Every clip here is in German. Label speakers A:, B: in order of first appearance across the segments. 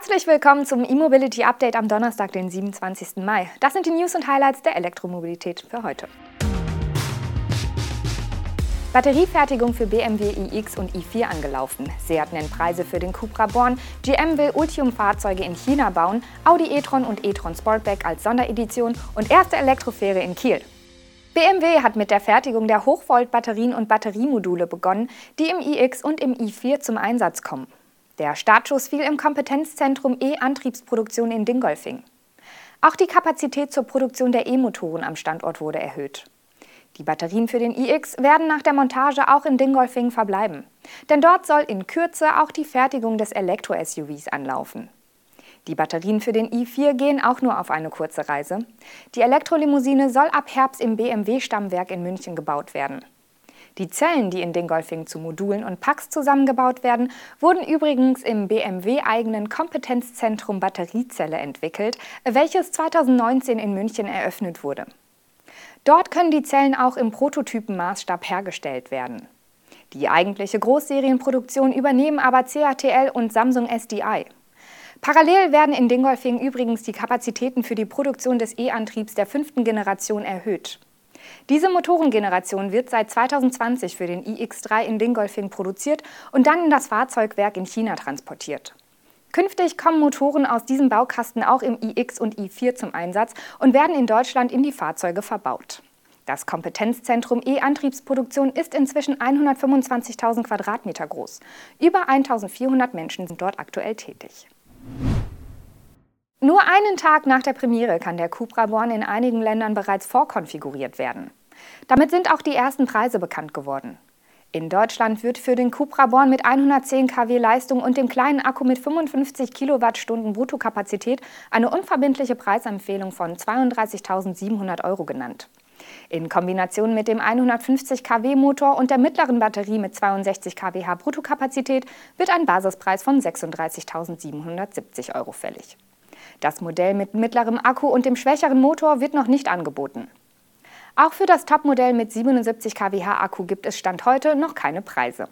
A: Herzlich willkommen zum E-Mobility Update am Donnerstag, den 27. Mai. Das sind die News und Highlights der Elektromobilität für heute. Batteriefertigung für BMW iX und i4 angelaufen. Seat nennt Preise für den Cupra Born, GM will Ultium-Fahrzeuge in China bauen, Audi e-tron und e-tron Sportback als Sonderedition und erste Elektrofähre in Kiel. BMW hat mit der Fertigung der Hochvolt-Batterien und Batteriemodule begonnen, die im iX und im i4 zum Einsatz kommen. Der Startschuss fiel im Kompetenzzentrum E-Antriebsproduktion in Dingolfing. Auch die Kapazität zur Produktion der E-Motoren am Standort wurde erhöht. Die Batterien für den iX werden nach der Montage auch in Dingolfing verbleiben. Denn dort soll in Kürze auch die Fertigung des Elektro-SUVs anlaufen. Die Batterien für den i4 gehen auch nur auf eine kurze Reise. Die Elektrolimousine soll ab Herbst im BMW-Stammwerk in München gebaut werden. Die Zellen, die in Dingolfing zu Modulen und Packs zusammengebaut werden, wurden übrigens im BMW-eigenen Kompetenzzentrum Batteriezelle entwickelt, welches 2019 in München eröffnet wurde. Dort können die Zellen auch im Prototypenmaßstab hergestellt werden. Die eigentliche Großserienproduktion übernehmen aber CATL und Samsung SDI. Parallel werden in Dingolfing übrigens die Kapazitäten für die Produktion des E-Antriebs der fünften Generation erhöht. Diese Motorengeneration wird seit 2020 für den iX3 in Dingolfing produziert und dann in das Fahrzeugwerk in China transportiert. Künftig kommen Motoren aus diesem Baukasten auch im iX und i4 zum Einsatz und werden in Deutschland in die Fahrzeuge verbaut. Das Kompetenzzentrum E-Antriebsproduktion ist inzwischen 125.000 Quadratmeter groß. Über 1.400 Menschen sind dort aktuell tätig. Nur einen Tag nach der Premiere kann der Cupra Born in einigen Ländern bereits vorkonfiguriert werden. Damit sind auch die ersten Preise bekannt geworden. In Deutschland wird für den Cupra Born mit 110 kW Leistung und dem kleinen Akku mit 55 Kilowattstunden Bruttokapazität eine unverbindliche Preisempfehlung von 32.700 Euro genannt. In Kombination mit dem 150 kW Motor und der mittleren Batterie mit 62 kWh Bruttokapazität wird ein Basispreis von 36.770 Euro fällig. Das Modell mit mittlerem Akku und dem schwächeren Motor wird noch nicht angeboten. Auch für das Topmodell mit 77 kWh Akku gibt es Stand heute noch keine Preise.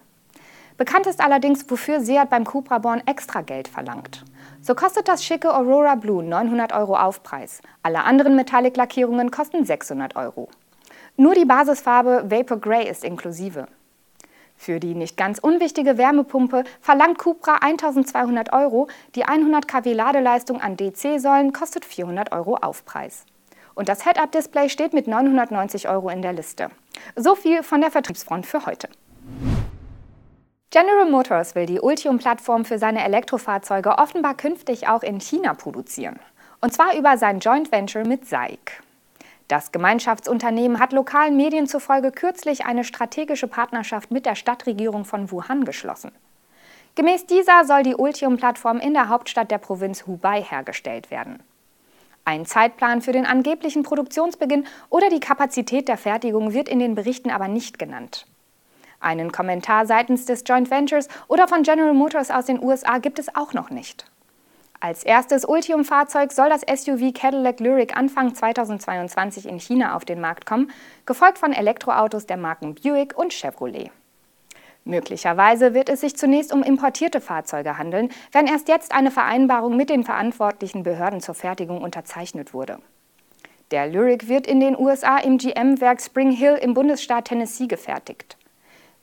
A: Bekannt ist allerdings, wofür Seat beim Cupra Born extra Geld verlangt. So kostet das schicke Aurora Blue 900 Euro Aufpreis. Alle anderen Metallic-Lackierungen kosten 600 Euro. Nur die Basisfarbe Vapor Grey ist inklusive. Für die nicht ganz unwichtige Wärmepumpe verlangt Cupra 1200 Euro. Die 100 kW Ladeleistung an DC-Säulen kostet 400 Euro Aufpreis. Und das Head-Up-Display steht mit 990 Euro in der Liste. So viel von der Vertriebsfront für heute. General Motors will die Ultium-Plattform für seine Elektrofahrzeuge offenbar künftig auch in China produzieren. Und zwar über sein Joint Venture mit SAIC. Das Gemeinschaftsunternehmen hat lokalen Medien zufolge kürzlich eine strategische Partnerschaft mit der Stadtregierung von Wuhan geschlossen. Gemäß dieser soll die Ultium-Plattform in der Hauptstadt der Provinz Hubei hergestellt werden. Ein Zeitplan für den angeblichen Produktionsbeginn oder die Kapazität der Fertigung wird in den Berichten aber nicht genannt. Einen Kommentar seitens des Joint Ventures oder von General Motors aus den USA gibt es auch noch nicht. Als erstes Ultium-Fahrzeug soll das SUV Cadillac Lyric Anfang 2022 in China auf den Markt kommen, gefolgt von Elektroautos der Marken Buick und Chevrolet. Möglicherweise wird es sich zunächst um importierte Fahrzeuge handeln, wenn erst jetzt eine Vereinbarung mit den verantwortlichen Behörden zur Fertigung unterzeichnet wurde. Der Lyric wird in den USA im GM-Werk Spring Hill im Bundesstaat Tennessee gefertigt.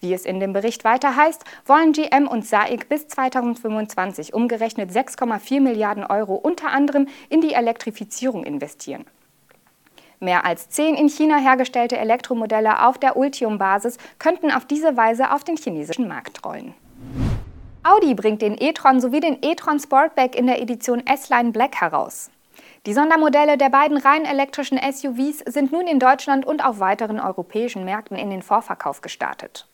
A: Wie es in dem Bericht weiter heißt, wollen GM und SAIC bis 2025 umgerechnet 6,4 Milliarden Euro unter anderem in die Elektrifizierung investieren. Mehr als zehn in China hergestellte Elektromodelle auf der Ultium-Basis könnten auf diese Weise auf den chinesischen Markt rollen. Audi bringt den e-tron sowie den e-tron Sportback in der Edition S-Line Black heraus. Die Sondermodelle der beiden rein elektrischen SUVs sind nun in Deutschland und auf weiteren europäischen Märkten in den Vorverkauf gestartet.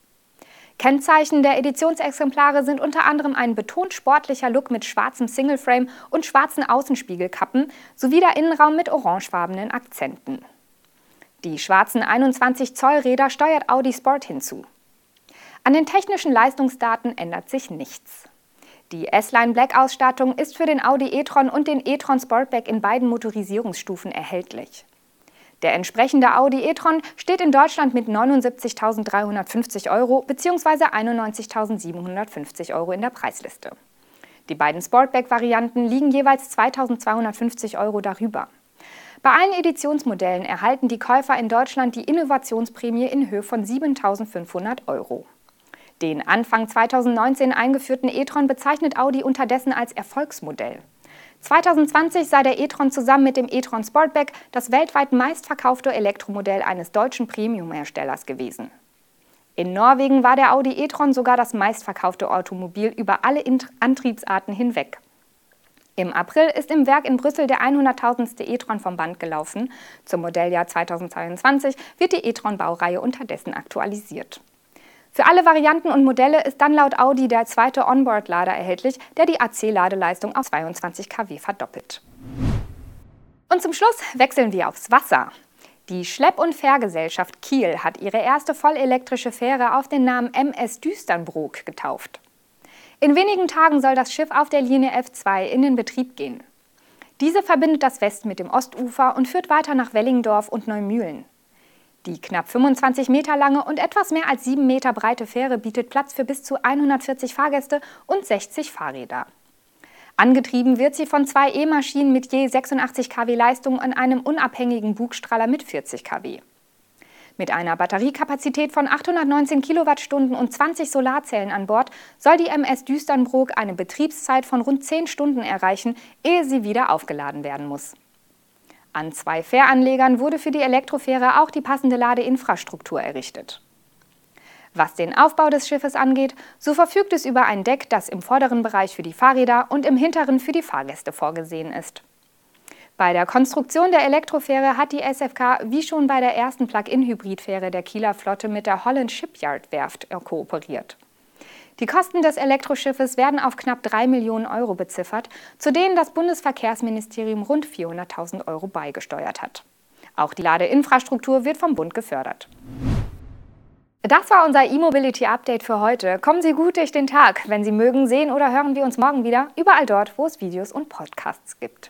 A: Kennzeichen der Editionsexemplare sind unter anderem ein betont sportlicher Look mit schwarzem Singleframe und schwarzen Außenspiegelkappen sowie der Innenraum mit orangefarbenen Akzenten. Die schwarzen 21 Zoll Räder steuert Audi Sport hinzu. An den technischen Leistungsdaten ändert sich nichts. Die S-Line Black Ausstattung ist für den Audi e-tron und den e-tron Sportback in beiden Motorisierungsstufen erhältlich. Der entsprechende Audi e-tron steht in Deutschland mit 79.350 Euro bzw. 91.750 Euro in der Preisliste. Die beiden Sportback-Varianten liegen jeweils 2.250 Euro darüber. Bei allen Editionsmodellen erhalten die Käufer in Deutschland die Innovationsprämie in Höhe von 7.500 Euro. Den Anfang 2019 eingeführten e-tron bezeichnet Audi unterdessen als Erfolgsmodell. 2020 sei der e-tron zusammen mit dem e-tron Sportback das weltweit meistverkaufte Elektromodell eines deutschen Premium-Herstellers gewesen. In Norwegen war der Audi e-tron sogar das meistverkaufte Automobil über alle Antriebsarten hinweg. Im April ist im Werk in Brüssel der 100.000. e-tron vom Band gelaufen. Zum Modelljahr 2022 wird die e-tron-Baureihe unterdessen aktualisiert. Für alle Varianten und Modelle ist dann laut Audi der zweite Onboard-Lader erhältlich, der die AC-Ladeleistung auf 22 kW verdoppelt. Und zum Schluss wechseln wir aufs Wasser. Die Schlepp- und Fährgesellschaft Kiel hat ihre erste vollelektrische Fähre auf den Namen MS Düsternbrook getauft. In wenigen Tagen soll das Schiff auf der Linie F2 in den Betrieb gehen. Diese verbindet das West mit dem Ostufer und führt weiter nach Wellingdorf und Neumühlen. Die knapp 25 Meter lange und etwas mehr als 7 Meter breite Fähre bietet Platz für bis zu 140 Fahrgäste und 60 Fahrräder. Angetrieben wird sie von zwei E-Maschinen mit je 86 kW Leistung an einem unabhängigen Bugstrahler mit 40 kW. Mit einer Batteriekapazität von 819 Kilowattstunden und 20 Solarzellen an Bord soll die MS Düsternbrook eine Betriebszeit von rund 10 Stunden erreichen, ehe sie wieder aufgeladen werden muss. An zwei Fähranlegern wurde für die Elektrofähre auch die passende Ladeinfrastruktur errichtet. Was den Aufbau des Schiffes angeht, so verfügt es über ein Deck, das im vorderen Bereich für die Fahrräder und im hinteren für die Fahrgäste vorgesehen ist. Bei der Konstruktion der Elektrofähre hat die SFK wie schon bei der ersten Plug-in-Hybridfähre der Kieler Flotte mit der Holland Shipyard Werft kooperiert. Die Kosten des Elektroschiffes werden auf knapp 3 Millionen Euro beziffert, zu denen das Bundesverkehrsministerium rund 400.000 Euro beigesteuert hat. Auch die Ladeinfrastruktur wird vom Bund gefördert. Das war unser E-Mobility Update für heute. Kommen Sie gut durch den Tag. Wenn Sie mögen, sehen oder hören wir uns morgen wieder, überall dort, wo es Videos und Podcasts gibt.